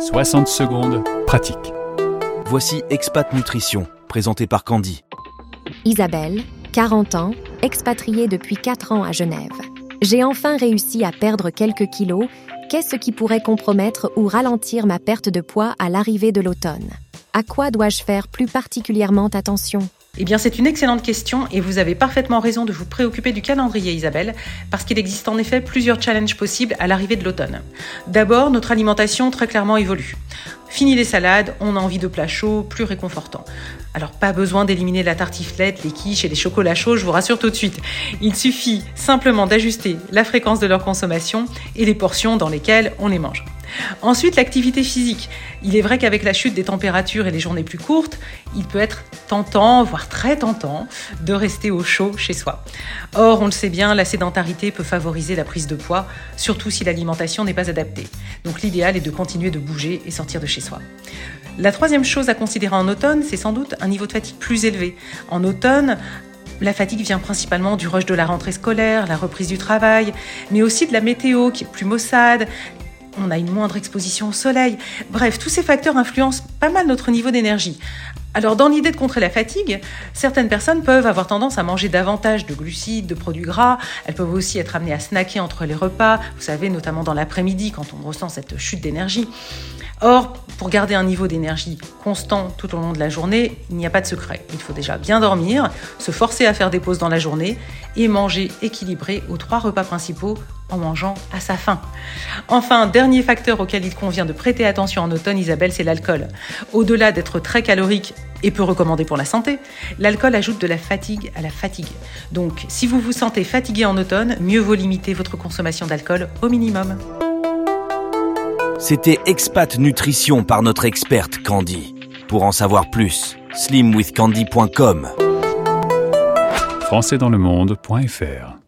60 secondes, pratique. Voici Expat Nutrition, présenté par Candy. Isabelle, 40 ans, expatriée depuis 4 ans à Genève. J'ai enfin réussi à perdre quelques kilos. Qu'est-ce qui pourrait compromettre ou ralentir ma perte de poids à l'arrivée de l'automne? À quoi dois-je faire plus particulièrement attention? Eh bien, c'est une excellente question et vous avez parfaitement raison de vous préoccuper du calendrier, Isabelle, parce qu'il existe en effet plusieurs challenges possibles à l'arrivée de l'automne. D'abord, notre alimentation très clairement évolue. Fini les salades, on a envie de plats chauds, plus réconfortants. Alors pas besoin d'éliminer la tartiflette, les quiches et les chocolats chauds, je vous rassure tout de suite. Il suffit simplement d'ajuster la fréquence de leur consommation et les portions dans lesquelles on les mange. Ensuite, l'activité physique. Il est vrai qu'avec la chute des températures et les journées plus courtes, il peut être tentant, voire très tentant, de rester au chaud chez soi. Or, on le sait bien, la sédentarité peut favoriser la prise de poids, surtout si l'alimentation n'est pas adaptée. Donc l'idéal est de continuer de bouger et sortir de chez soi. La troisième chose à considérer en automne, c'est sans doute un niveau de fatigue plus élevé. En automne, la fatigue vient principalement du rush de la rentrée scolaire, la reprise du travail, mais aussi de la météo qui est plus maussade, on a une moindre exposition au soleil. Bref, tous ces facteurs influencent pas mal notre niveau d'énergie. Alors dans l'idée de contrer la fatigue, certaines personnes peuvent avoir tendance à manger davantage de glucides, de produits gras, elles peuvent aussi être amenées à snacker entre les repas, vous savez, notamment dans l'après-midi quand on ressent cette chute d'énergie. Or, pour garder un niveau d'énergie constant tout au long de la journée, il n'y a pas de secret. Il faut déjà bien dormir, se forcer à faire des pauses dans la journée et manger équilibré aux trois repas principaux en mangeant à sa faim. Enfin, dernier facteur auquel il convient de prêter attention en automne, Isabelle, c'est l'alcool. Au-delà d'être très calorique et peu recommandé pour la santé, l'alcool ajoute de la fatigue à la fatigue. Donc, si vous vous sentez fatigué en automne, mieux vaut limiter votre consommation d'alcool au minimum. C'était Expat Nutrition par notre experte Candy. Pour en savoir plus, slimwithcandy.com. Françaisdanslemonde.fr